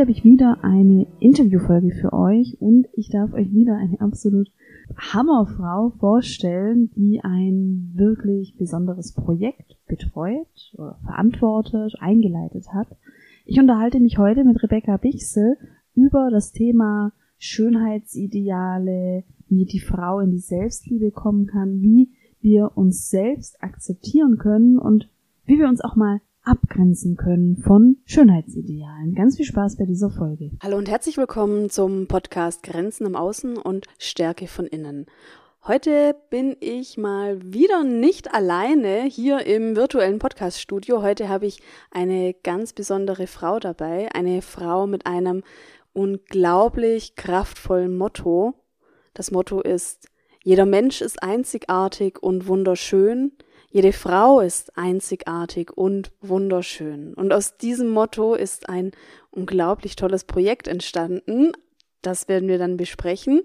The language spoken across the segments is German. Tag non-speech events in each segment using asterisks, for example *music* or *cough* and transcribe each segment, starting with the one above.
Heute habe ich wieder eine Interviewfolge für euch und ich darf euch wieder eine absolut Hammerfrau vorstellen, die ein wirklich besonderes Projekt betreut oder verantwortet, eingeleitet hat. Ich unterhalte mich heute mit Rebecca Bichsel über das Thema Schönheitsideale, wie die Frau in die Selbstliebe kommen kann, wie wir uns selbst akzeptieren können und wie wir uns auch mal abgrenzen können von Schönheitsidealen. Ganz viel Spaß bei dieser Folge. Hallo und herzlich willkommen zum Podcast Grenzen im Außen und Stärke von innen. Heute bin ich mal wieder nicht alleine hier im virtuellen Podcaststudio. Heute habe ich eine ganz besondere Frau dabei, eine Frau mit einem unglaublich kraftvollen Motto. Das Motto ist, jeder Mensch ist einzigartig und wunderschön. Jede Frau ist einzigartig und wunderschön. Und aus diesem Motto ist ein unglaublich tolles Projekt entstanden. Das werden wir dann besprechen.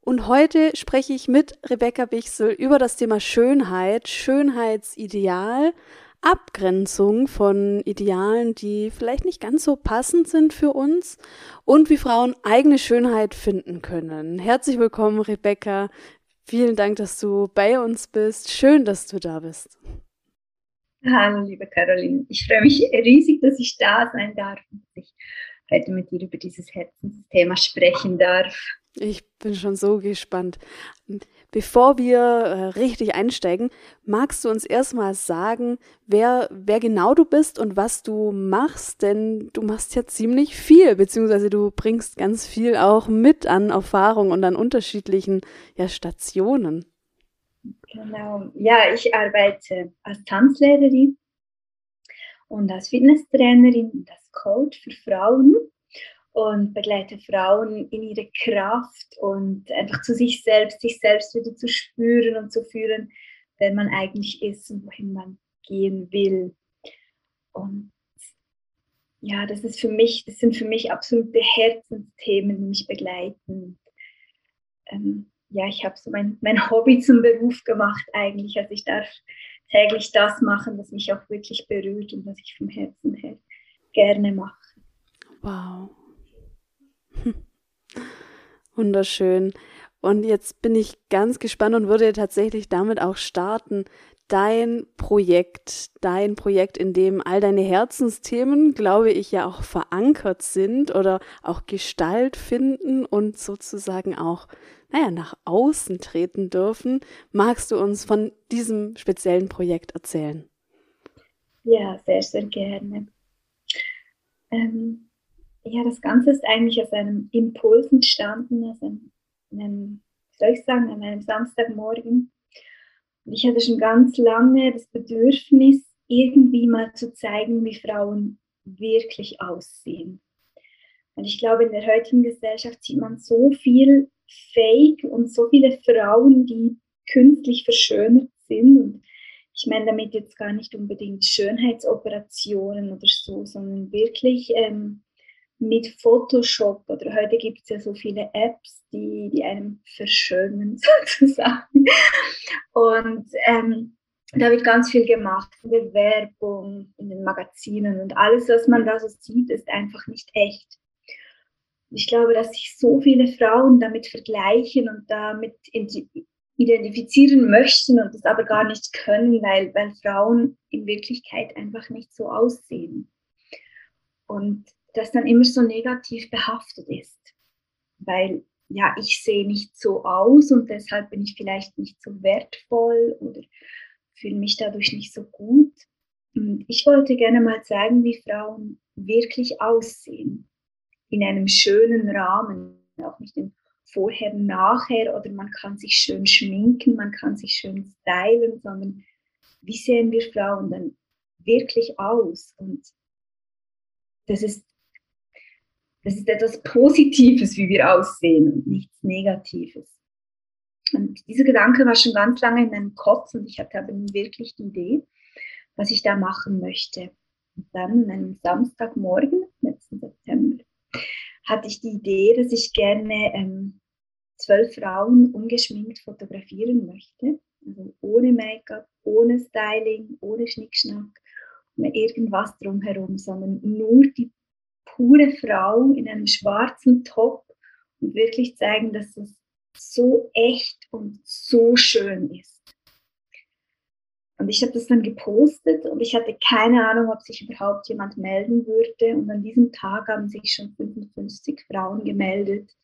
Und heute spreche ich mit Rebecca Bichsel über das Thema Schönheit, Schönheitsideal, Abgrenzung von Idealen, die vielleicht nicht ganz so passend sind für uns und wie Frauen eigene Schönheit finden können. Herzlich willkommen, Rebecca. Vielen Dank, dass du bei uns bist. Schön, dass du da bist. Hallo, liebe Caroline. Ich freue mich riesig, dass ich da sein darf und dass ich heute mit dir über dieses Herzensthema sprechen darf. Ich bin schon so gespannt. Bevor wir äh, richtig einsteigen, magst du uns erstmal sagen, wer, wer genau du bist und was du machst? Denn du machst ja ziemlich viel, beziehungsweise du bringst ganz viel auch mit an Erfahrung und an unterschiedlichen ja, Stationen. Genau. Ja, ich arbeite als Tanzlehrerin und als Fitnesstrainerin und als Coach für Frauen und begleite Frauen in ihre Kraft und einfach zu sich selbst, sich selbst wieder zu spüren und zu fühlen, wer man eigentlich ist und wohin man gehen will. Und ja, das ist für mich, das sind für mich absolute Herzensthemen, die mich begleiten. Ähm, ja, ich habe so mein, mein Hobby zum Beruf gemacht eigentlich. Also ich darf täglich das machen, was mich auch wirklich berührt und was ich vom Herzen her gerne mache. Wow. *laughs* Wunderschön. Und jetzt bin ich ganz gespannt und würde tatsächlich damit auch starten. Dein Projekt, dein Projekt, in dem all deine Herzensthemen, glaube ich, ja auch verankert sind oder auch Gestalt finden und sozusagen auch, naja, nach außen treten dürfen. Magst du uns von diesem speziellen Projekt erzählen? Ja, sehr, sehr gerne. Ähm, ja, das Ganze ist eigentlich aus einem Impuls entstanden, aus einem, einem soll ich sagen, an einem Samstagmorgen. Und ich hatte schon ganz lange das Bedürfnis, irgendwie mal zu zeigen, wie Frauen wirklich aussehen. Und ich glaube, in der heutigen Gesellschaft sieht man so viel Fake und so viele Frauen, die künstlich verschönert sind. Und ich meine damit jetzt gar nicht unbedingt Schönheitsoperationen oder so, sondern wirklich ähm, mit Photoshop oder heute gibt es ja so viele Apps, die, die einem verschönern *laughs* sozusagen. Und ähm, da wird ganz viel gemacht, in der Werbung, in den Magazinen und alles, was man da so sieht, ist einfach nicht echt. Ich glaube, dass sich so viele Frauen damit vergleichen und damit identifizieren möchten und das aber gar nicht können, weil, weil Frauen in Wirklichkeit einfach nicht so aussehen. Und das dann immer so negativ behaftet ist. Weil ja, ich sehe nicht so aus und deshalb bin ich vielleicht nicht so wertvoll oder fühle mich dadurch nicht so gut. Und ich wollte gerne mal zeigen, wie Frauen wirklich aussehen. In einem schönen Rahmen, auch nicht im Vorher, Nachher oder man kann sich schön schminken, man kann sich schön stylen, sondern wie sehen wir Frauen dann wirklich aus? Und das ist das ist etwas Positives, wie wir aussehen und nichts Negatives. Und dieser Gedanke war schon ganz lange in meinem Kopf und ich hatte aber wirklich die Idee, was ich da machen möchte. Und dann an einem Samstagmorgen, letzten September, hatte ich die Idee, dass ich gerne ähm, zwölf Frauen ungeschminkt fotografieren möchte. Also ohne Make-up, ohne Styling, ohne Schnickschnack, ohne irgendwas drumherum, sondern nur die pure Frau in einem schwarzen Top und wirklich zeigen, dass es so echt und so schön ist. Und ich habe das dann gepostet und ich hatte keine Ahnung, ob sich überhaupt jemand melden würde. Und an diesem Tag haben sich schon 55 Frauen gemeldet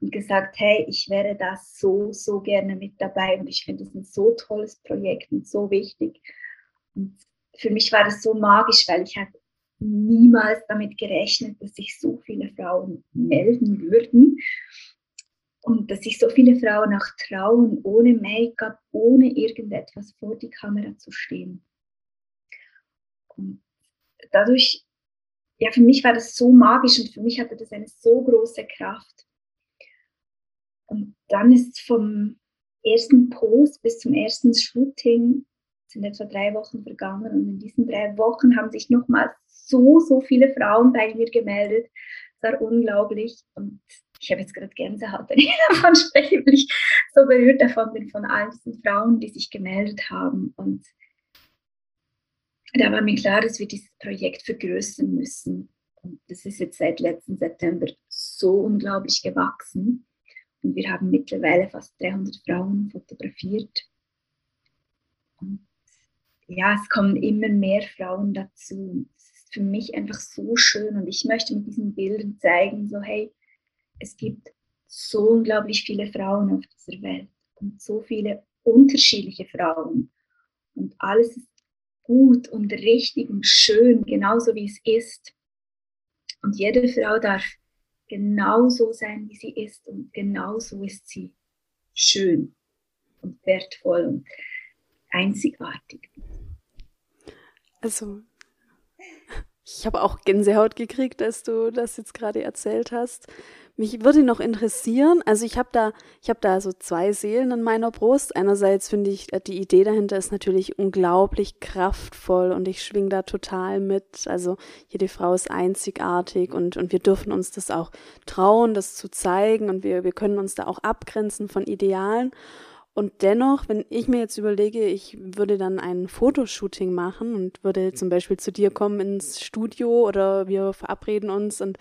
und gesagt, hey, ich wäre da so, so gerne mit dabei und ich finde es ein so tolles Projekt und so wichtig. Und für mich war das so magisch, weil ich hatte niemals damit gerechnet, dass sich so viele Frauen melden würden und dass sich so viele Frauen auch trauen, ohne Make-up, ohne irgendetwas vor die Kamera zu stehen. Und dadurch, ja, für mich war das so magisch und für mich hatte das eine so große Kraft. Und dann ist vom ersten Post bis zum ersten Shooting sind etwa drei Wochen vergangen und in diesen drei Wochen haben sich nochmal so, so viele Frauen bei mir gemeldet. Das war unglaublich und ich habe jetzt gerade Gänsehaut, wenn ich *laughs* davon spreche, weil ich so berührt davon bin von all diesen Frauen, die sich gemeldet haben. Und da war mir klar, dass wir dieses Projekt vergrößern müssen. Und das ist jetzt seit letzten September so unglaublich gewachsen. Und wir haben mittlerweile fast 300 Frauen fotografiert. Und ja, es kommen immer mehr Frauen dazu. Für mich einfach so schön und ich möchte mit diesen Bildern zeigen, so hey, es gibt so unglaublich viele Frauen auf dieser Welt und so viele unterschiedliche Frauen. Und alles ist gut und richtig und schön, genauso wie es ist. Und jede Frau darf genauso sein, wie sie ist. Und genauso ist sie schön und wertvoll und einzigartig. Also, ich habe auch Gänsehaut gekriegt, dass du das jetzt gerade erzählt hast. Mich würde noch interessieren, also ich habe da, ich habe da so zwei Seelen in meiner Brust. Einerseits finde ich, äh, die Idee dahinter ist natürlich unglaublich kraftvoll und ich schwing da total mit. Also jede Frau ist einzigartig und, und wir dürfen uns das auch trauen, das zu zeigen und wir, wir können uns da auch abgrenzen von Idealen. Und dennoch, wenn ich mir jetzt überlege, ich würde dann ein Fotoshooting machen und würde zum Beispiel zu dir kommen ins Studio oder wir verabreden uns und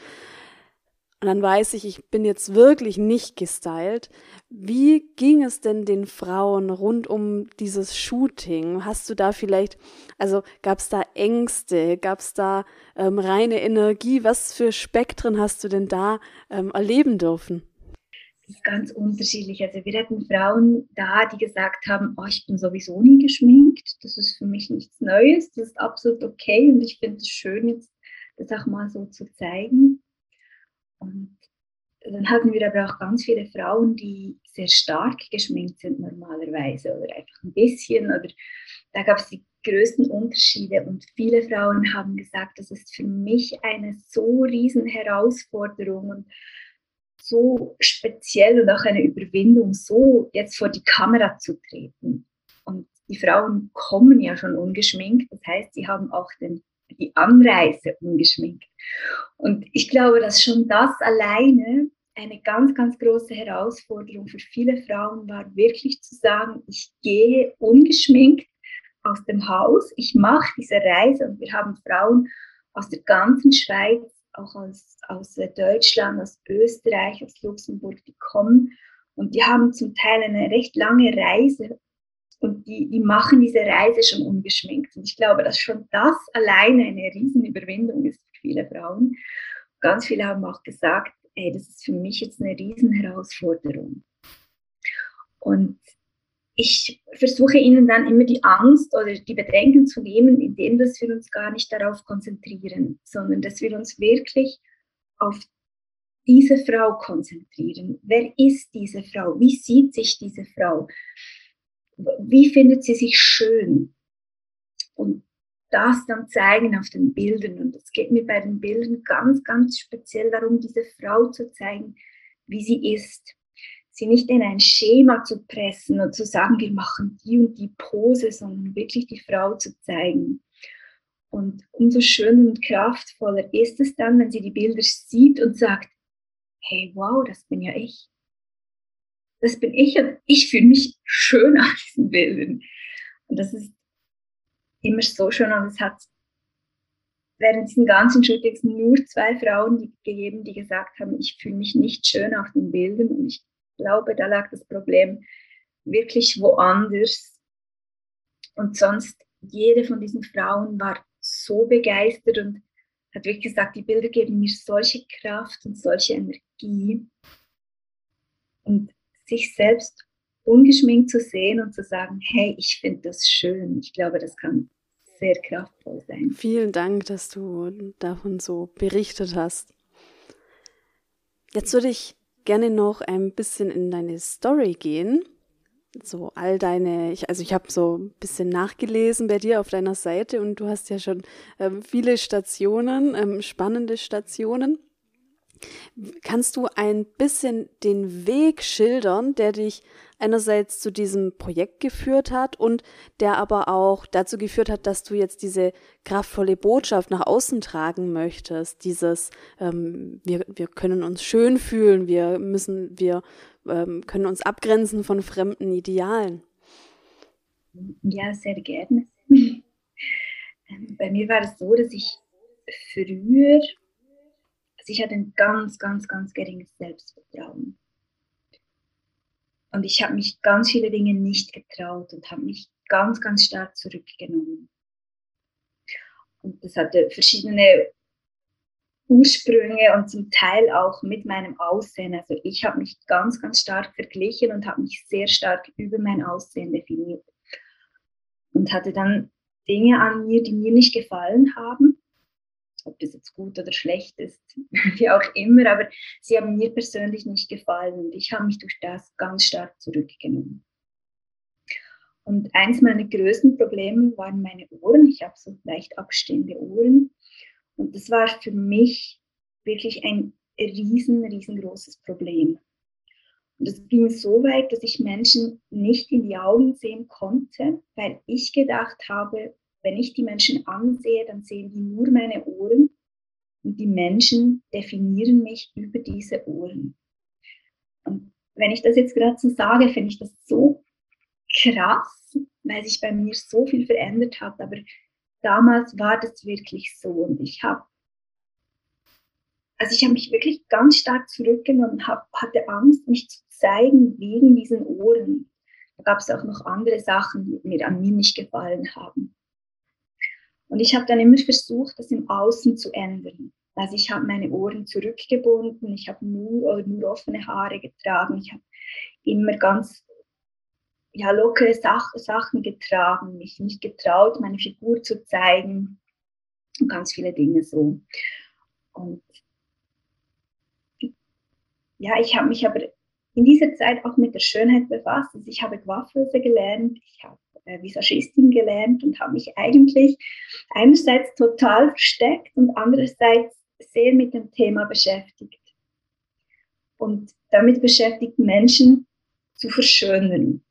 und dann weiß ich, ich bin jetzt wirklich nicht gestylt. Wie ging es denn den Frauen rund um dieses Shooting? Hast du da vielleicht, also gab es da Ängste, gab es da ähm, reine Energie? Was für Spektren hast du denn da ähm, erleben dürfen? Ist ganz unterschiedlich. Also wir hatten Frauen da, die gesagt haben, oh, ich bin sowieso nie geschminkt. Das ist für mich nichts Neues. Das ist absolut okay und ich finde es schön, jetzt das auch mal so zu zeigen. Und dann hatten wir aber auch ganz viele Frauen, die sehr stark geschminkt sind normalerweise oder einfach ein bisschen. Oder da gab es die größten Unterschiede und viele Frauen haben gesagt, das ist für mich eine so riesen Herausforderung und so speziell und auch eine Überwindung, so jetzt vor die Kamera zu treten. Und die Frauen kommen ja schon ungeschminkt, das heißt, sie haben auch den die Anreise ungeschminkt. Und ich glaube, dass schon das alleine eine ganz, ganz große Herausforderung für viele Frauen war, wirklich zu sagen, ich gehe ungeschminkt aus dem Haus, ich mache diese Reise und wir haben Frauen aus der ganzen Schweiz, auch aus, aus Deutschland, aus Österreich, aus Luxemburg, die kommen und die haben zum Teil eine recht lange Reise und die, die machen diese Reise schon ungeschminkt. Und ich glaube, dass schon das alleine eine Riesenüberwindung ist für viele Frauen. Ganz viele haben auch gesagt, ey, das ist für mich jetzt eine Riesenherausforderung. Und ich versuche ihnen dann immer die Angst oder die Bedenken zu nehmen, indem dass wir uns gar nicht darauf konzentrieren, sondern dass wir uns wirklich auf diese Frau konzentrieren. Wer ist diese Frau? Wie sieht sich diese Frau? wie findet sie sich schön? Und das dann zeigen auf den Bildern. Und es geht mir bei den Bildern ganz, ganz speziell darum, diese Frau zu zeigen, wie sie ist. Sie nicht in ein Schema zu pressen und zu sagen, wir machen die und die Pose, sondern wirklich die Frau zu zeigen. Und umso schöner und kraftvoller ist es dann, wenn sie die Bilder sieht und sagt, hey, wow, das bin ja ich das bin ich und ich fühle mich schön auf diesen Bildern. Und das ist immer so schön und es hat während diesen ganzen Shootings nur zwei Frauen gegeben, die gesagt haben, ich fühle mich nicht schön auf den Bildern. Und ich glaube, da lag das Problem wirklich woanders. Und sonst, jede von diesen Frauen war so begeistert und hat wirklich gesagt, die Bilder geben mir solche Kraft und solche Energie. Und sich selbst ungeschminkt zu sehen und zu sagen, hey, ich finde das schön. Ich glaube, das kann sehr kraftvoll sein. Vielen Dank, dass du davon so berichtet hast. Jetzt würde ich gerne noch ein bisschen in deine Story gehen. So all deine, ich, also ich habe so ein bisschen nachgelesen bei dir auf deiner Seite und du hast ja schon ähm, viele Stationen, ähm, spannende Stationen. Kannst du ein bisschen den Weg schildern, der dich einerseits zu diesem Projekt geführt hat und der aber auch dazu geführt hat, dass du jetzt diese kraftvolle Botschaft nach außen tragen möchtest. Dieses, ähm, wir, wir können uns schön fühlen, wir müssen, wir ähm, können uns abgrenzen von fremden Idealen. Ja, sehr gerne. *laughs* Ähm, bei mir war es so, dass ich früher ich hatte ein ganz, ganz, ganz geringes Selbstvertrauen. Und ich habe mich ganz viele Dinge nicht getraut und habe mich ganz, ganz stark zurückgenommen. Und das hatte verschiedene Ursprünge und zum Teil auch mit meinem Aussehen. Also ich habe mich ganz, ganz stark verglichen und habe mich sehr stark über mein Aussehen definiert. Und hatte dann Dinge an mir, die mir nicht gefallen haben ob das jetzt gut oder schlecht ist, *laughs* wie auch immer, aber sie haben mir persönlich nicht gefallen und ich habe mich durch das ganz stark zurückgenommen. Und eins meiner größten Probleme waren meine Ohren. Ich habe so leicht abstehende Ohren. Und das war für mich wirklich ein riesen, riesengroßes Problem. Und es ging so weit, dass ich Menschen nicht in die Augen sehen konnte, weil ich gedacht habe, wenn ich die Menschen ansehe, dann sehen die nur meine Ohren und die Menschen definieren mich über diese Ohren. Und wenn ich das jetzt gerade so sage, finde ich das so krass, weil sich bei mir so viel verändert hat. Aber damals war das wirklich so und ich habe also ich habe mich wirklich ganz stark zurückgenommen, hab, hatte Angst, mich zu zeigen wegen diesen Ohren. Da gab es auch noch andere Sachen, die mir an mir nicht gefallen haben. Und ich habe dann immer versucht, das im Außen zu ändern. Also ich habe meine Ohren zurückgebunden, ich habe nur, nur offene Haare getragen, ich habe immer ganz ja, lockere Sach Sachen getragen, mich nicht getraut, meine Figur zu zeigen und ganz viele Dinge so. Und ja, ich habe mich aber in dieser Zeit auch mit der Schönheit befasst. Also ich habe Coiffeuse gelernt, ich habe Visagistin gelernt und habe mich eigentlich einerseits total versteckt und andererseits sehr mit dem Thema beschäftigt. Und damit beschäftigt, Menschen zu verschönern,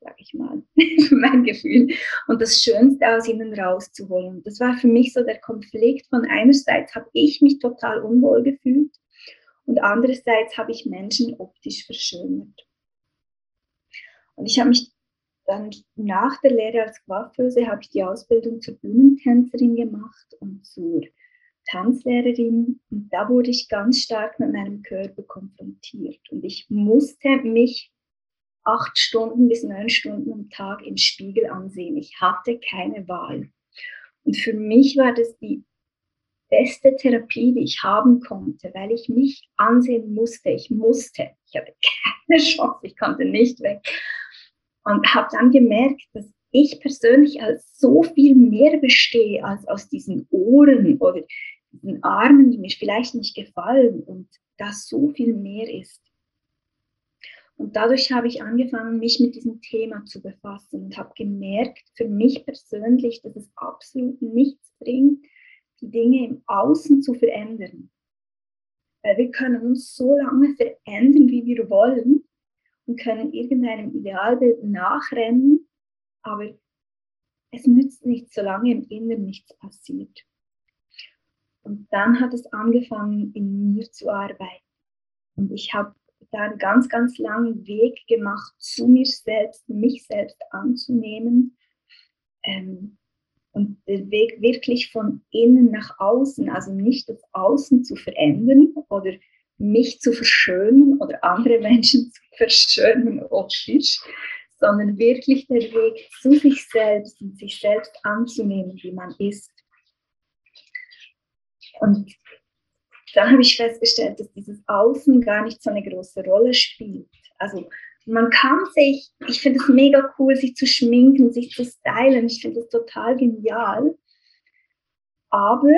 sage ich mal, *laughs* mein Gefühl. Und das Schönste aus ihnen rauszuholen. Das war für mich so der Konflikt von einerseits habe ich mich total unwohl gefühlt und andererseits habe ich Menschen optisch verschönert. Und ich habe mich dann nach der Lehre als Coiffeuse habe ich die Ausbildung zur Bühnentänzerin gemacht und zur Tanzlehrerin. Und da wurde ich ganz stark mit meinem Körper konfrontiert. Und ich musste mich acht Stunden bis neun Stunden am Tag im Spiegel ansehen. Ich hatte keine Wahl. Und für mich war das die beste Therapie, die ich haben konnte, weil ich mich ansehen musste. Ich musste. Ich hatte *laughs* keine Chance. Ich konnte nicht weg. Und habe dann gemerkt, dass ich persönlich als so viel mehr bestehe als aus diesen Ohren oder diesen Armen, die mir vielleicht nicht gefallen und das so viel mehr ist. Und dadurch habe ich angefangen, mich mit diesem Thema zu befassen und habe gemerkt, für mich persönlich, dass es absolut nichts bringt, die Dinge im Außen zu verändern. Weil wir können uns so lange verändern, wie wir wollen, und können irgendeinem Idealbild nachrennen, aber es nützt nichts, solange im Inneren nichts passiert. Und dann hat es angefangen, in mir zu arbeiten. Und ich habe da einen ganz, ganz langen Weg gemacht, zu mir selbst, mich selbst anzunehmen, ähm, Und der Weg wirklich von innen nach außen, also nicht das Außen zu verändern oder mich zu verschönen oder andere Menschen *laughs* zu verschönen optisch, sondern wirklich der Weg zu sich selbst und sich selbst anzunehmen, wie man ist. Und da habe ich festgestellt, dass dieses Außen gar nicht so eine große Rolle spielt. Also man kann sich, ich finde es mega cool, sich zu schminken, sich zu stylen. Ich finde das total genial. Aber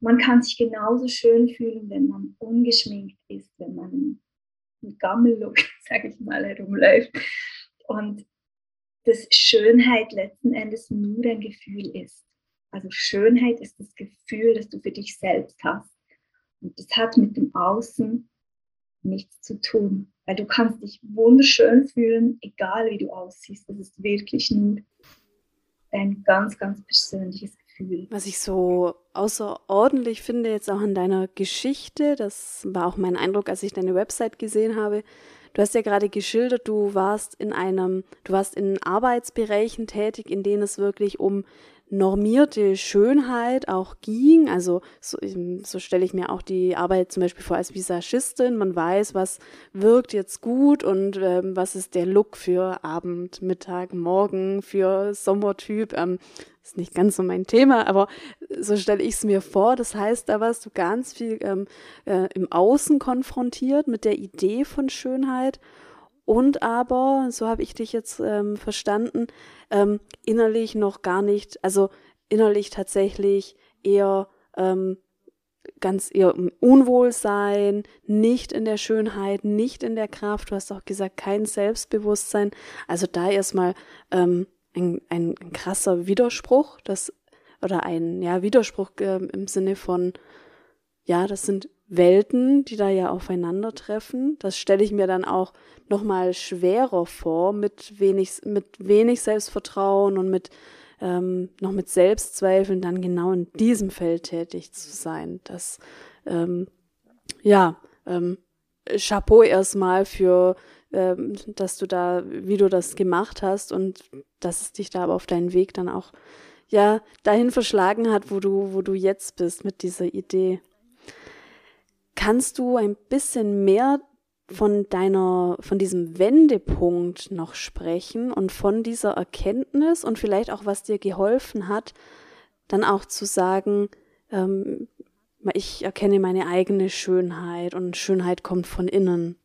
man kann sich genauso schön fühlen, wenn man ungeschminkt ist, wenn man mit Gammellook, *laughs* sage ich mal, herumläuft. Und dass Schönheit letzten Endes nur ein Gefühl ist. Also Schönheit ist das Gefühl, das du für dich selbst hast. Und das hat mit dem Außen nichts zu tun, weil du kannst dich wunderschön fühlen, egal wie du aussiehst. Das ist wirklich nur dein ganz, ganz persönliches Gefühl. Was ich so außerordentlich finde jetzt auch an deiner Geschichte, das war auch mein Eindruck, als ich deine Website gesehen habe. Du hast ja gerade geschildert, du warst in einem, du warst in Arbeitsbereichen tätig, in denen es wirklich um normierte Schönheit auch ging. Also so, so stelle ich mir auch die Arbeit zum Beispiel vor als Visagistin. Man weiß, was wirkt jetzt gut und ähm, was ist der Look für Abend, Mittag, Morgen, für Sommertyp. Ähm, ist nicht ganz so mein Thema, aber so stelle ich es mir vor. Das heißt, da warst du ganz viel ähm, äh, im Außen konfrontiert mit der Idee von Schönheit und aber, so habe ich dich jetzt ähm, verstanden, ähm, innerlich noch gar nicht, also innerlich tatsächlich eher ähm, ganz eher im Unwohlsein, nicht in der Schönheit, nicht in der Kraft. Du hast auch gesagt, kein Selbstbewusstsein. Also da erstmal ähm, ein, ein, ein krasser Widerspruch, das oder ein ja Widerspruch äh, im Sinne von ja, das sind Welten, die da ja aufeinandertreffen. Das stelle ich mir dann auch nochmal schwerer vor, mit wenig, mit wenig Selbstvertrauen und mit ähm, noch mit Selbstzweifeln dann genau in diesem Feld tätig zu sein. Das ähm, ja, ähm, Chapeau erstmal für, ähm, dass du da, wie du das gemacht hast und dass es dich da aber auf deinen Weg dann auch ja dahin verschlagen hat, wo du, wo du jetzt bist mit dieser Idee. Kannst du ein bisschen mehr von deiner, von diesem Wendepunkt noch sprechen und von dieser Erkenntnis und vielleicht auch, was dir geholfen hat, dann auch zu sagen, ähm, ich erkenne meine eigene Schönheit und Schönheit kommt von innen.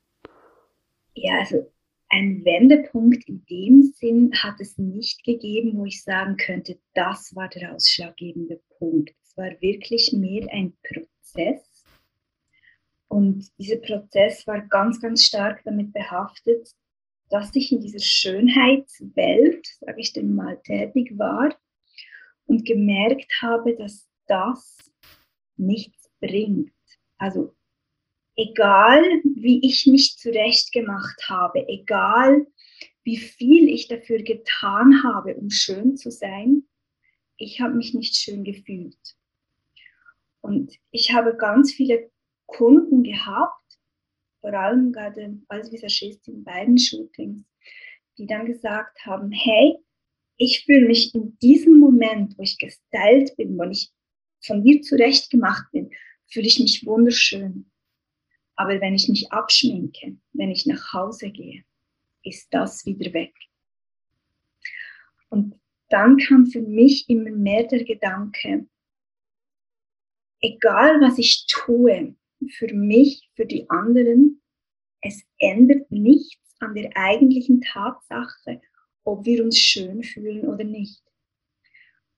Ja, also ein Wendepunkt in dem Sinn hat es nicht gegeben, wo ich sagen könnte, das war der ausschlaggebende Punkt. Es war wirklich mehr ein Prozess und dieser Prozess war ganz, ganz stark damit behaftet, dass ich in dieser Schönheitswelt, sage ich dem mal, tätig war und gemerkt habe, dass das nichts bringt. Also egal, wie ich mich zurechtgemacht habe, egal, wie viel ich dafür getan habe, um schön zu sein, ich habe mich nicht schön gefühlt. Und ich habe ganz viele Kunden gehabt, vor allem gerade als Visagist in beiden Shootings, die dann gesagt haben, hey, ich fühle mich in diesem Moment, wo ich gestylt bin, wo ich von dir zurechtgemacht bin, fühle ich mich wunderschön. Aber wenn ich mich abschminke, wenn ich nach Hause gehe, ist das wieder weg. Und dann kam für mich immer mehr der Gedanke, egal was ich tue, für mich, für die anderen, es ändert nichts an der eigentlichen Tatsache, ob wir uns schön fühlen oder nicht.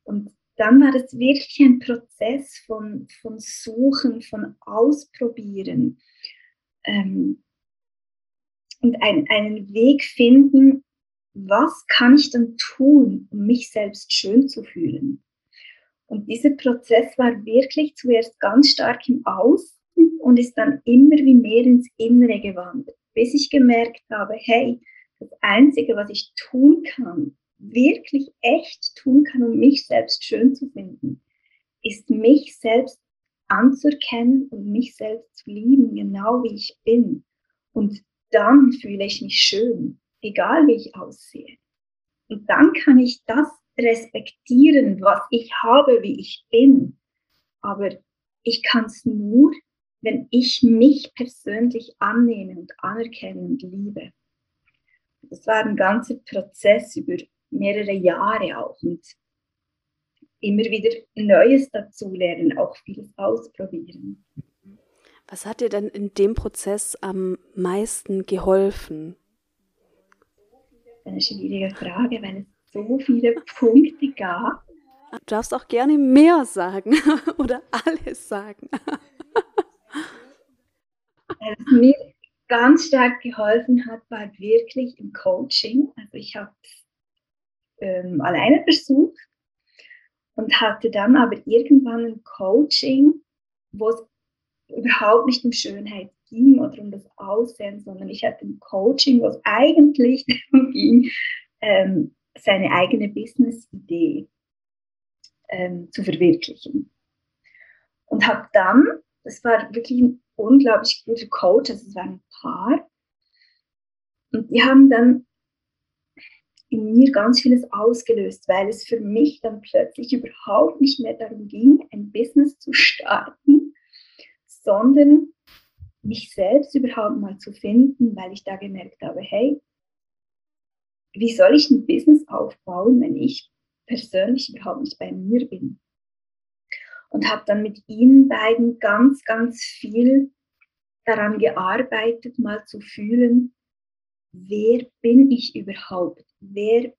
Und dann war es wirklich ein Prozess von, von Suchen, von Ausprobieren ähm, und ein, einen Weg finden, was kann ich dann tun, um mich selbst schön zu fühlen. Und dieser Prozess war wirklich zuerst ganz stark im Aus, und ist dann immer wie mehr ins Innere gewandert, bis ich gemerkt habe, hey, das Einzige, was ich tun kann, wirklich echt tun kann, um mich selbst schön zu finden, ist mich selbst anzuerkennen und mich selbst zu lieben, genau wie ich bin. Und dann fühle ich mich schön, egal wie ich aussehe. Und dann kann ich das respektieren, was ich habe, wie ich bin. Aber ich kann es nur, wenn ich mich persönlich annehme und anerkenne und liebe. Das war ein ganzer Prozess über mehrere Jahre auch und immer wieder Neues dazulernen, auch vieles ausprobieren. Was hat dir denn in dem Prozess am meisten geholfen? Eine schwierige Frage, weil es so viele *laughs* Punkte gab. Du darfst auch gerne mehr sagen *laughs* oder alles sagen. Was mir ganz stark geholfen hat, war wirklich im Coaching. Also ich habe ähm, alleine versucht und hatte dann aber irgendwann ein Coaching, wo es überhaupt nicht um Schönheit ging oder um das Aussehen, sondern ich hatte ein Coaching, wo es eigentlich *laughs* darum ging, ähm, seine eigene Business-Idee ähm, zu verwirklichen. Und habe dann, das war wirklich ein unglaublich guter Coach, also es war ein Paar, und die haben dann in mir ganz vieles ausgelöst, weil es für mich dann plötzlich überhaupt nicht mehr darum ging, ein Business zu starten, sondern mich selbst überhaupt mal zu finden, weil ich da gemerkt habe, hey, wie soll ich ein Business aufbauen, wenn ich persönlich überhaupt nicht bei mir bin? Und habe dann mit ihnen beiden ganz, ganz viel daran gearbeitet, mal zu fühlen, wer bin ich überhaupt? Wer,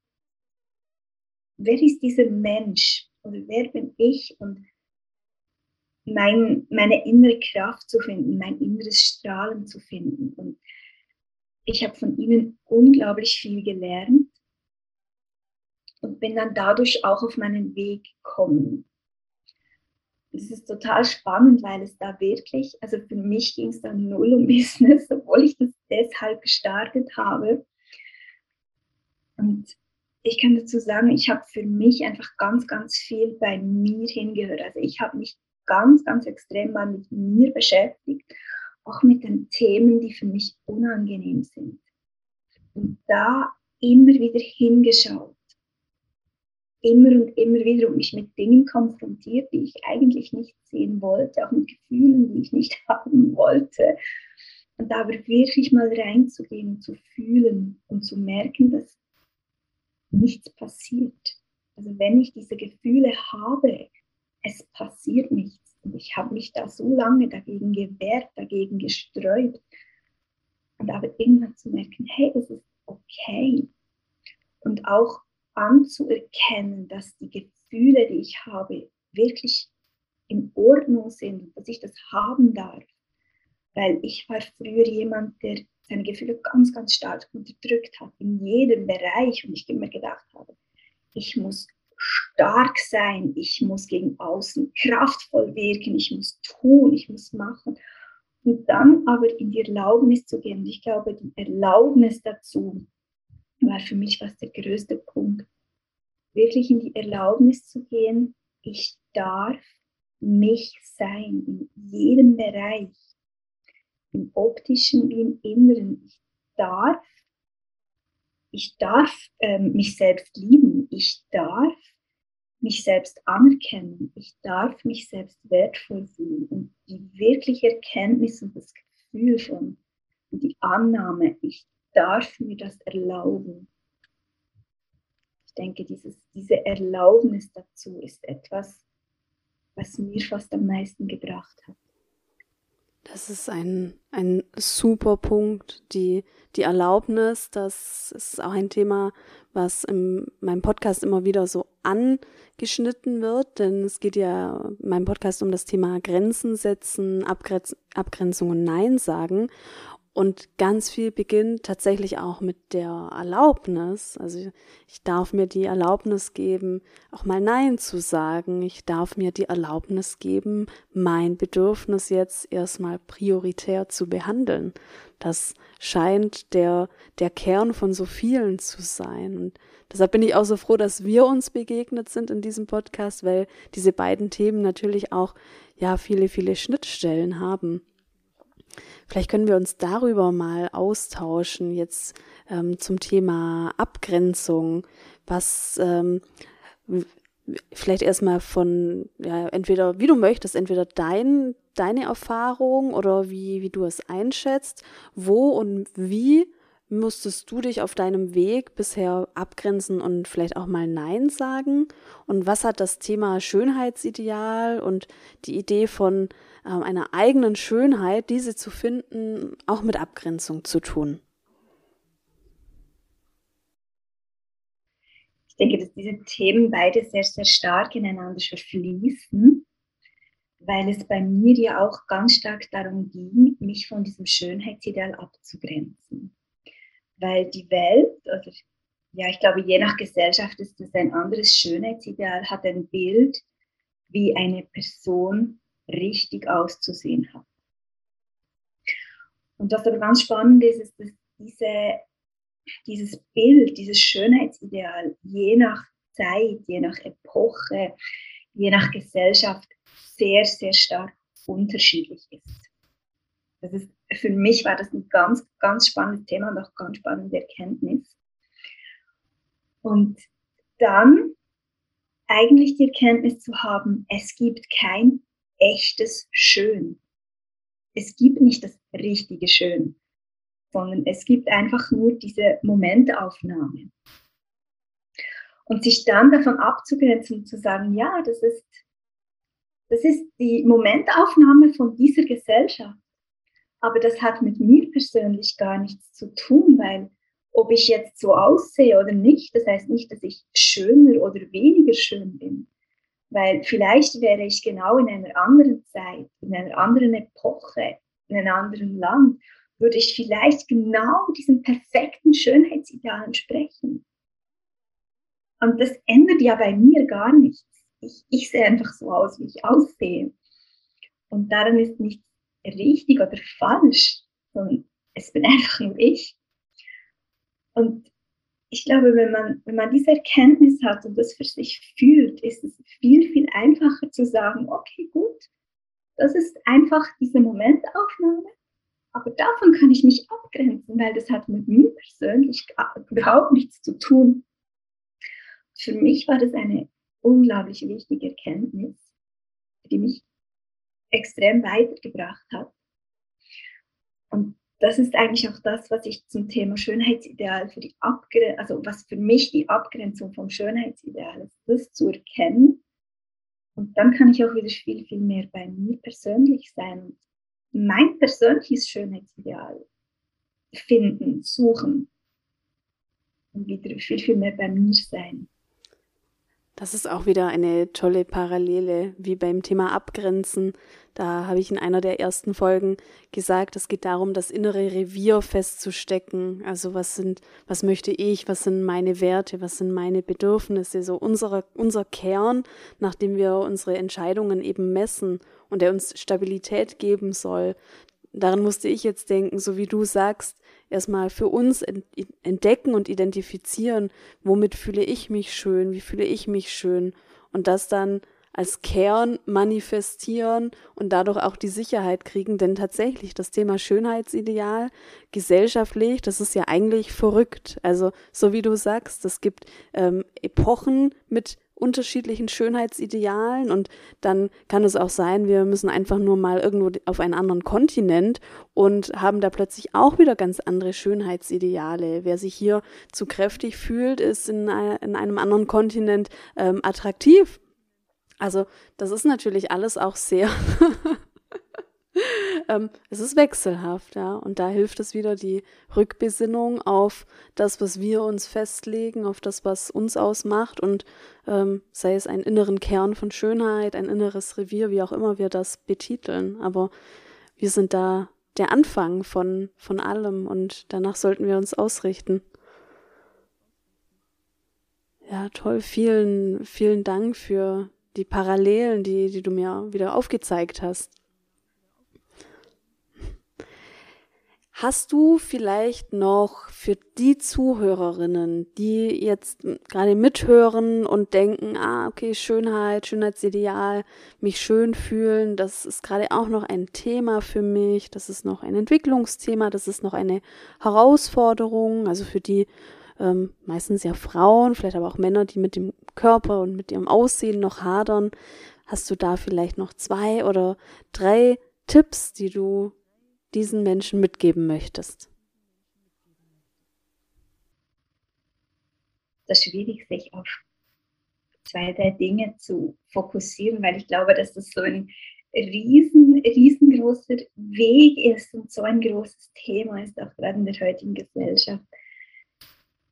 wer ist dieser Mensch? Oder wer bin ich? Und mein, meine innere Kraft zu finden, mein inneres Strahlen zu finden. Und ich habe von ihnen unglaublich viel gelernt und bin dann dadurch auch auf meinen Weg gekommen. Das ist total spannend, weil es da wirklich, also für mich ging es dann null um *laughs* Business, obwohl ich das deshalb gestartet habe. Und ich kann dazu sagen, ich habe für mich einfach ganz, ganz viel bei mir hingehört. Also ich habe mich ganz, ganz extrem mal mit mir beschäftigt, auch mit den Themen, die für mich unangenehm sind. Und da immer wieder hingeschaut. Immer und immer wieder und mich mit Dingen konfrontiert, die ich eigentlich nicht sehen wollte, auch mit Gefühlen, die ich nicht *laughs* haben wollte. Und da aber wirklich mal reinzugehen und zu fühlen und zu merken, dass nichts passiert. Also wenn ich diese Gefühle habe, es passiert nichts. Und ich habe mich da so lange dagegen gewehrt, dagegen gesträubt. Und aber irgendwann zu merken, hey, das ist okay. Und auch anzuerkennen, dass die Gefühle, die ich habe, wirklich in Ordnung sind, dass ich das haben darf. Weil ich war früher jemand, der seine Gefühle ganz, ganz stark unterdrückt hat, in jedem Bereich. Und ich immer gedacht habe, ich muss stark sein, ich muss gegen außen kraftvoll wirken, ich muss tun, ich muss machen. Und dann aber in die Erlaubnis zu gehen. Und ich glaube, die Erlaubnis dazu war für mich fast der größte Punkt. Wirklich in die Erlaubnis zu gehen, ich darf mich sein in jedem Bereich, im optischen wie im inneren. Ich darf ich darf ähm, mich selbst lieben, ich darf mich selbst anerkennen, ich darf mich selbst wertvoll fühlen und die wirkliche Erkenntnis und das Gefühl von und die Annahme, ich darf mir das erlauben. Ich denke, dieses, diese Erlaubnis dazu ist etwas, was mir fast am meisten gebracht hat. Das ist ein, ein super Punkt. Die, die Erlaubnis, das ist auch ein Thema, was in meinem Podcast immer wieder so angeschnitten wird, denn es geht ja in meinem Podcast um das Thema Grenzen setzen, Abgrenz Abgrenzung und Nein sagen. Und ganz viel beginnt tatsächlich auch mit der Erlaubnis. Also ich darf mir die Erlaubnis geben, auch mal Nein zu sagen. Ich darf mir die Erlaubnis geben, mein Bedürfnis jetzt erstmal prioritär zu behandeln. Das scheint der, der Kern von so vielen zu sein. Und deshalb bin ich auch so froh, dass wir uns begegnet sind in diesem Podcast, weil diese beiden Themen natürlich auch, ja, viele, viele Schnittstellen haben. Vielleicht können wir uns darüber mal austauschen, jetzt ähm, zum Thema Abgrenzung. Was, ähm, vielleicht erstmal von, ja, entweder wie du möchtest, entweder dein, deine Erfahrung oder wie, wie du es einschätzt, wo und wie musstest du dich auf deinem Weg bisher abgrenzen und vielleicht auch mal Nein sagen? Und was hat das Thema Schönheitsideal und die Idee von äh, einer eigenen Schönheit, diese zu finden, auch mit Abgrenzung zu tun? Ich denke, dass diese Themen beide sehr, sehr stark ineinander verfließen, weil es bei mir ja auch ganz stark darum ging, mich von diesem Schönheitsideal abzugrenzen weil die Welt, oder ja, ich glaube, je nach Gesellschaft ist es ein anderes Schönheitsideal, hat ein Bild, wie eine Person richtig auszusehen hat. Und was aber ganz spannend ist, ist, dass diese, dieses Bild, dieses Schönheitsideal je nach Zeit, je nach Epoche, je nach Gesellschaft sehr, sehr stark unterschiedlich ist. Das ist für mich war das ein ganz, ganz spannendes Thema und auch ganz spannende Erkenntnis. Und dann eigentlich die Erkenntnis zu haben, es gibt kein echtes Schön. Es gibt nicht das richtige Schön, sondern es gibt einfach nur diese Momentaufnahme. Und sich dann davon abzugrenzen und zu sagen, ja, das ist, das ist die Momentaufnahme von dieser Gesellschaft. Aber das hat mit mir persönlich gar nichts zu tun, weil ob ich jetzt so aussehe oder nicht, das heißt nicht, dass ich schöner oder weniger schön bin. Weil vielleicht wäre ich genau in einer anderen Zeit, in einer anderen Epoche, in einem anderen Land, würde ich vielleicht genau diesem perfekten Schönheitsideal entsprechen. Und das ändert ja bei mir gar nichts. Ich, ich sehe einfach so aus, wie ich aussehe. Und daran ist nichts richtig oder falsch, sondern es bin *laughs* einfach nur ich. Und ich glaube, wenn man, wenn man diese Erkenntnis hat und das für sich fühlt, ist es viel, viel einfacher zu sagen, okay, gut, das ist einfach diese Momentaufnahme, aber davon kann ich mich abgrenzen, weil das hat mit mir persönlich überhaupt nichts zu tun. Für mich war das eine unglaublich wichtige Erkenntnis, die mich extrem weitergebracht hat. Und das ist eigentlich auch das, was ich zum Thema Schönheitsideal für die Abgrenzung, also was für mich die Abgrenzung vom Schönheitsideal ist, das zu erkennen. Und dann kann ich auch wieder viel, viel mehr bei mir persönlich sein. Mein persönliches Schönheitsideal finden, suchen und wieder viel, viel mehr bei mir sein. Das ist auch wieder eine tolle Parallele, wie beim Thema Abgrenzen. Da habe ich in einer der ersten Folgen gesagt, es geht darum, das innere Revier festzustecken. Also was sind, was möchte ich, was sind meine Werte, was sind meine Bedürfnisse, so unsere, unser Kern, nachdem wir unsere Entscheidungen eben messen und der uns Stabilität geben soll. Daran musste ich jetzt denken, so wie du sagst, erstmal für uns entdecken und identifizieren, womit fühle ich mich schön, wie fühle ich mich schön und das dann als Kern manifestieren und dadurch auch die Sicherheit kriegen, denn tatsächlich das Thema Schönheitsideal gesellschaftlich, das ist ja eigentlich verrückt. Also so wie du sagst, es gibt ähm, Epochen mit unterschiedlichen Schönheitsidealen und dann kann es auch sein, wir müssen einfach nur mal irgendwo auf einen anderen Kontinent und haben da plötzlich auch wieder ganz andere Schönheitsideale. Wer sich hier zu kräftig fühlt, ist in, in einem anderen Kontinent ähm, attraktiv. Also das ist natürlich alles auch sehr *laughs* *laughs* ähm, es ist wechselhaft, ja. Und da hilft es wieder die Rückbesinnung auf das, was wir uns festlegen, auf das, was uns ausmacht und ähm, sei es einen inneren Kern von Schönheit, ein inneres Revier, wie auch immer wir das betiteln. Aber wir sind da der Anfang von, von allem und danach sollten wir uns ausrichten. Ja, toll. Vielen, vielen Dank für die Parallelen, die, die du mir wieder aufgezeigt hast. Hast du vielleicht noch für die Zuhörerinnen, die jetzt gerade mithören und denken, ah, okay, Schönheit, Schönheitsideal, mich schön fühlen, das ist gerade auch noch ein Thema für mich, das ist noch ein Entwicklungsthema, das ist noch eine Herausforderung, also für die ähm, meistens ja Frauen, vielleicht aber auch Männer, die mit dem Körper und mit ihrem Aussehen noch hadern. Hast du da vielleicht noch zwei oder drei Tipps, die du diesen Menschen mitgeben möchtest? Das ist schwierig, sich auf zwei, drei Dinge zu fokussieren, weil ich glaube, dass das so ein riesen, riesengroßer Weg ist und so ein großes Thema ist, auch gerade in der heutigen Gesellschaft.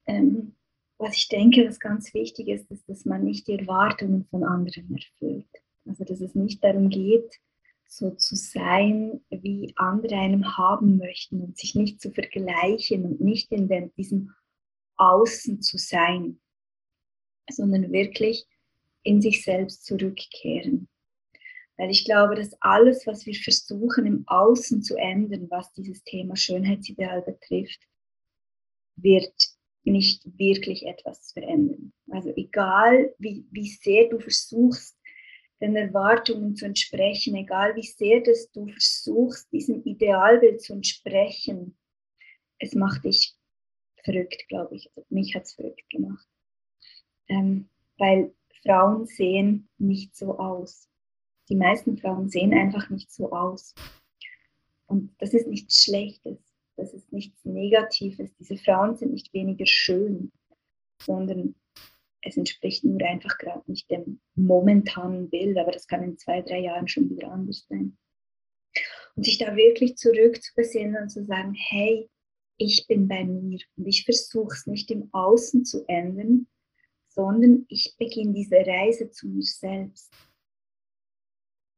Ähm, was ich denke, was ganz wichtig ist, ist, dass man nicht die Erwartungen von anderen erfüllt. Also, dass es nicht darum geht, so zu sein, wie andere einem haben möchten und sich nicht zu vergleichen und nicht in dem, diesem Außen zu sein, sondern wirklich in sich selbst zurückkehren. Weil ich glaube, dass alles, was wir versuchen im Außen zu ändern, was dieses Thema Schönheitsideal betrifft, wird nicht wirklich etwas verändern. Also egal, wie, wie sehr du versuchst, den Erwartungen zu entsprechen, egal wie sehr dass du versuchst, diesem Idealbild zu entsprechen, es macht dich verrückt, glaube ich. Also mich hat es verrückt gemacht. Ähm, weil Frauen sehen nicht so aus. Die meisten Frauen sehen einfach nicht so aus. Und das ist nichts Schlechtes, das ist nichts Negatives. Diese Frauen sind nicht weniger schön, sondern es entspricht nur einfach gerade nicht dem momentanen Bild, aber das kann in zwei, drei Jahren schon wieder anders sein. Und sich da wirklich zurückzubesinnen und zu sagen, hey, ich bin bei mir und ich versuche es nicht im Außen zu ändern, sondern ich beginne diese Reise zu mir selbst.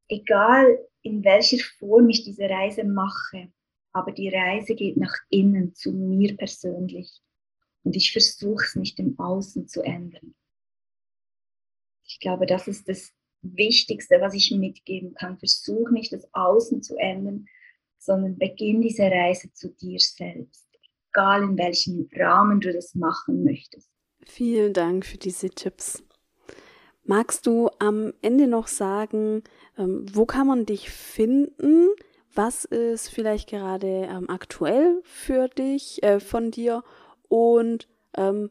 Egal in welcher Form ich diese Reise mache, aber die Reise geht nach innen zu mir persönlich. Und ich versuche es nicht im Außen zu ändern. Ich glaube, das ist das Wichtigste, was ich mitgeben kann. Versuch nicht das Außen zu ändern, sondern beginn diese Reise zu dir selbst. Egal in welchem Rahmen du das machen möchtest. Vielen Dank für diese Tipps. Magst du am Ende noch sagen, ähm, wo kann man dich finden? Was ist vielleicht gerade ähm, aktuell für dich, äh, von dir? Und ähm,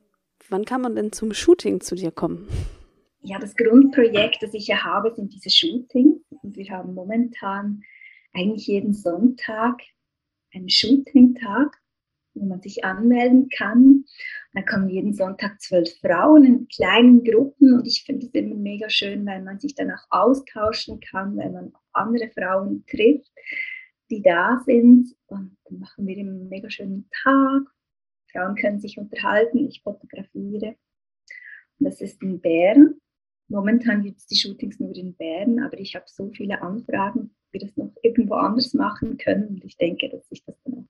wann kann man denn zum Shooting zu dir kommen? Ja, das Grundprojekt, das ich ja habe, sind diese Shootings. Und wir haben momentan eigentlich jeden Sonntag einen Shooting-Tag, wo man sich anmelden kann. Da kommen jeden Sonntag zwölf Frauen in kleinen Gruppen und ich finde es immer mega schön, weil man sich danach austauschen kann, weil man andere Frauen trifft die da sind. Und dann machen wir einen mega schönen Tag. Frauen können sich unterhalten, ich fotografiere. Und das ist in Bern. Momentan gibt es die Shootings nur in Bern, aber ich habe so viele Anfragen, wir das noch irgendwo anders machen können. Und ich denke, dass sich das dann auch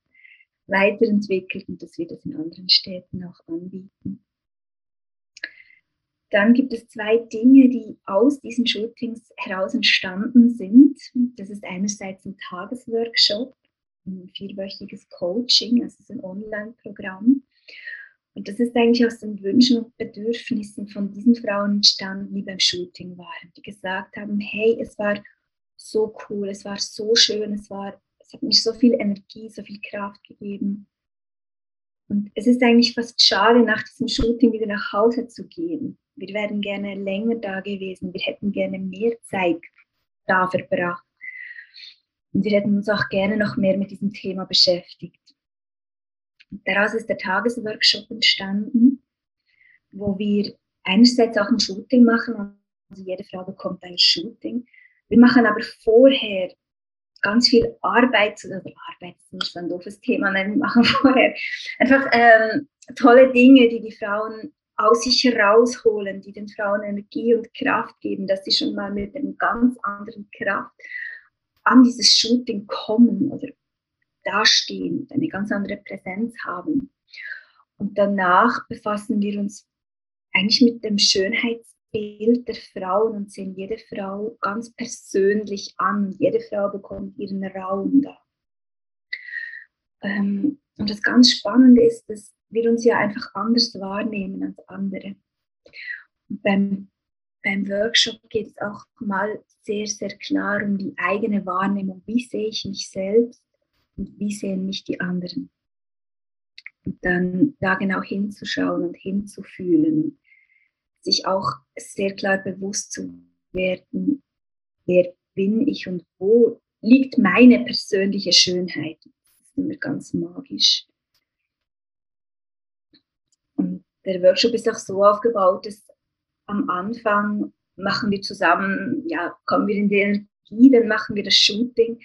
weiterentwickelt und dass wir das in anderen Städten auch anbieten. Dann gibt es zwei Dinge, die aus diesen Shootings heraus entstanden sind. Das ist einerseits ein Tagesworkshop, ein vierwöchiges Coaching, also ein Online-Programm. Und das ist eigentlich aus den Wünschen und Bedürfnissen von diesen Frauen entstanden, die beim Shooting waren, die gesagt haben, hey, es war so cool, es war so schön, es, war, es hat mir so viel Energie, so viel Kraft gegeben. Und es ist eigentlich fast schade, nach diesem Shooting wieder nach Hause zu gehen. Wir wären gerne länger da gewesen. Wir hätten gerne mehr Zeit da verbracht. Und wir hätten uns auch gerne noch mehr mit diesem Thema beschäftigt. Daraus ist der Tagesworkshop entstanden, wo wir einerseits auch ein Shooting machen. Also jede Frau bekommt ein Shooting. Wir machen aber vorher ganz viel Arbeit, oder Arbeit ist nicht so ein doofes Thema, nein, wir machen vorher einfach ähm, tolle Dinge, die die Frauen aus sich herausholen, die den Frauen Energie und Kraft geben, dass sie schon mal mit einer ganz anderen Kraft an dieses Shooting kommen oder dastehen, eine ganz andere Präsenz haben. Und danach befassen wir uns eigentlich mit dem Schönheitsbild der Frauen und sehen jede Frau ganz persönlich an. Jede Frau bekommt ihren Raum da. Ähm, und das ganz Spannende ist, dass wir uns ja einfach anders wahrnehmen als andere. Und beim, beim Workshop geht es auch mal sehr, sehr klar um die eigene Wahrnehmung. Wie sehe ich mich selbst und wie sehen mich die anderen? Und dann da genau hinzuschauen und hinzufühlen, sich auch sehr klar bewusst zu werden, wer bin ich und wo liegt meine persönliche Schönheit. Das ist immer ganz magisch. Und der Workshop ist auch so aufgebaut, dass am Anfang machen wir zusammen, ja, kommen wir in die Energie, dann machen wir das Shooting.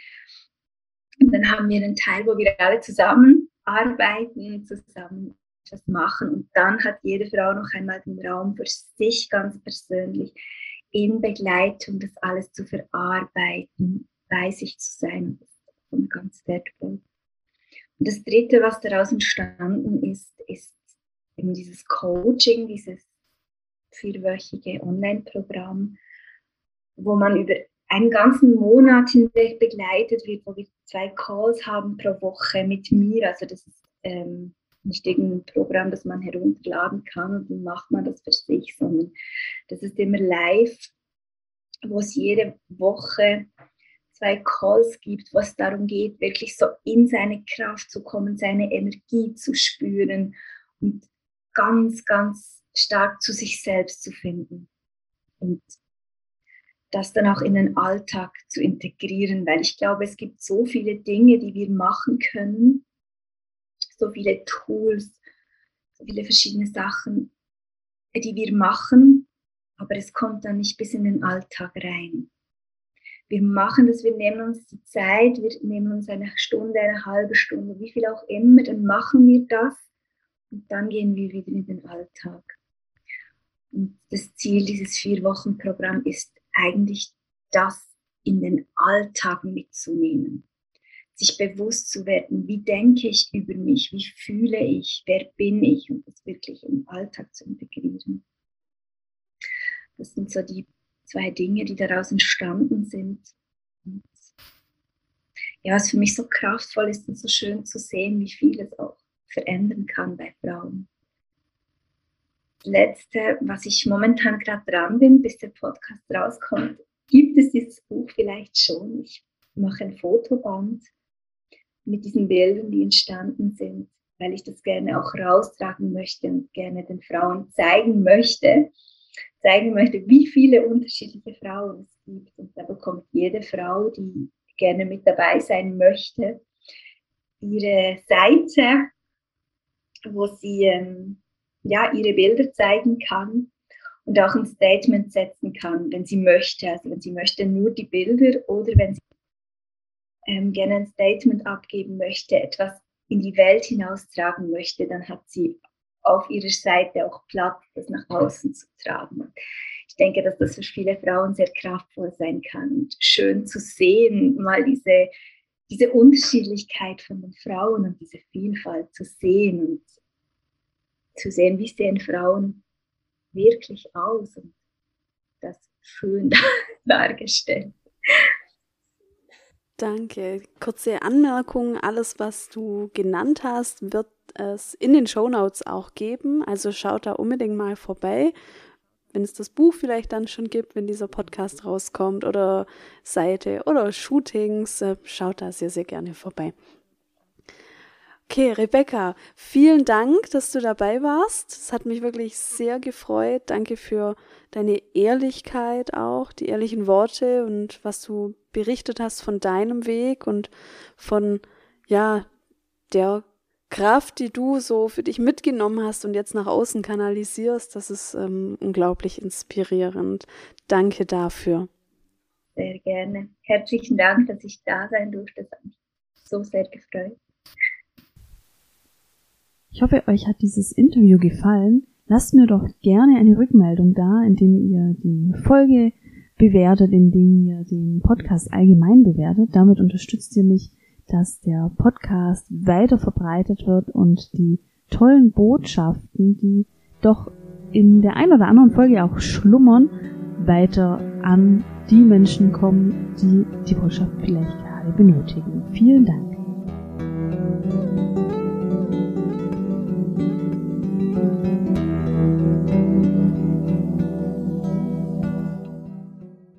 Und dann haben wir einen Teil, wo wir alle zusammen arbeiten, zusammen etwas machen. Und dann hat jede Frau noch einmal den Raum für sich ganz persönlich in Begleitung, das alles zu verarbeiten, bei sich zu sein. Das ist ganz wertvoll. Und das Dritte, was daraus entstanden ist, ist eben dieses Coaching, dieses vierwöchige Online-Programm, wo man über einen ganzen Monat hinweg begleitet wird, wo wir zwei Calls haben pro Woche mit mir. Also das ist ähm, nicht irgendein Programm, das man herunterladen kann und dann macht man das für sich, sondern das ist immer live, wo es jede Woche zwei Calls gibt, was darum geht, wirklich so in seine Kraft zu kommen, seine Energie zu spüren und ganz, ganz stark zu sich selbst zu finden. Und das dann auch in den Alltag zu integrieren, weil ich glaube, es gibt so viele Dinge, die wir machen können, so viele Tools, so viele verschiedene Sachen, die wir machen, aber es kommt dann nicht bis in den Alltag rein. Wir machen das, wir nehmen uns die Zeit, wir nehmen uns eine Stunde, eine halbe Stunde, wie viel auch immer, dann machen wir das und dann gehen wir wieder in den Alltag. Und das Ziel dieses Vier-Wochen-Programms ist eigentlich das in den Alltag mitzunehmen sich bewusst zu werden, wie denke ich über mich, wie fühle ich, wer bin ich und das wirklich im Alltag zu integrieren. Das sind so die zwei Dinge, die daraus entstanden sind. Und ja, was für mich so kraftvoll ist und so schön zu sehen, wie viel es auch verändern kann bei Frauen. Letzte, was ich momentan gerade dran bin, bis der Podcast rauskommt, gibt es dieses Buch vielleicht schon. Ich mache ein Fotoband mit diesen Bildern, die entstanden sind, weil ich das gerne auch raustragen möchte und gerne den Frauen zeigen möchte, zeigen möchte, wie viele unterschiedliche Frauen es gibt. Und da bekommt jede Frau, die gerne mit dabei sein möchte, ihre Seite, wo sie ähm, ja, ihre Bilder zeigen kann und auch ein Statement setzen kann, wenn sie möchte. Also wenn sie möchte nur die Bilder oder wenn sie ähm, gerne ein Statement abgeben möchte, etwas in die Welt hinaustragen möchte, dann hat sie auf ihrer Seite auch Platz, das nach außen zu tragen. Ich denke, dass das für viele Frauen sehr kraftvoll sein kann und schön zu sehen, mal diese, diese Unterschiedlichkeit von den Frauen und diese Vielfalt zu sehen und zu sehen, wie sehen Frauen wirklich aus und das schön *laughs* dargestellt. Danke. Kurze Anmerkung, alles, was du genannt hast, wird es in den Show Notes auch geben. Also schaut da unbedingt mal vorbei. Wenn es das Buch vielleicht dann schon gibt, wenn dieser Podcast rauskommt oder Seite oder Shootings, äh, schaut da sehr, sehr gerne vorbei. Okay, Rebecca, vielen Dank, dass du dabei warst. Es hat mich wirklich sehr gefreut. Danke für deine Ehrlichkeit auch, die ehrlichen Worte und was du berichtet hast von deinem Weg und von, ja, der Kraft, die du so für dich mitgenommen hast und jetzt nach außen kanalisierst. Das ist ähm, unglaublich inspirierend. Danke dafür. Sehr gerne. Herzlichen Dank, dass ich da sein durfte. Das hat mich so sehr gefreut. Ich hoffe, euch hat dieses Interview gefallen. Lasst mir doch gerne eine Rückmeldung da, indem ihr die Folge bewertet, indem ihr den Podcast allgemein bewertet. Damit unterstützt ihr mich, dass der Podcast weiter verbreitet wird und die tollen Botschaften, die doch in der einen oder anderen Folge auch schlummern, weiter an die Menschen kommen, die die Botschaft vielleicht gerade benötigen. Vielen Dank.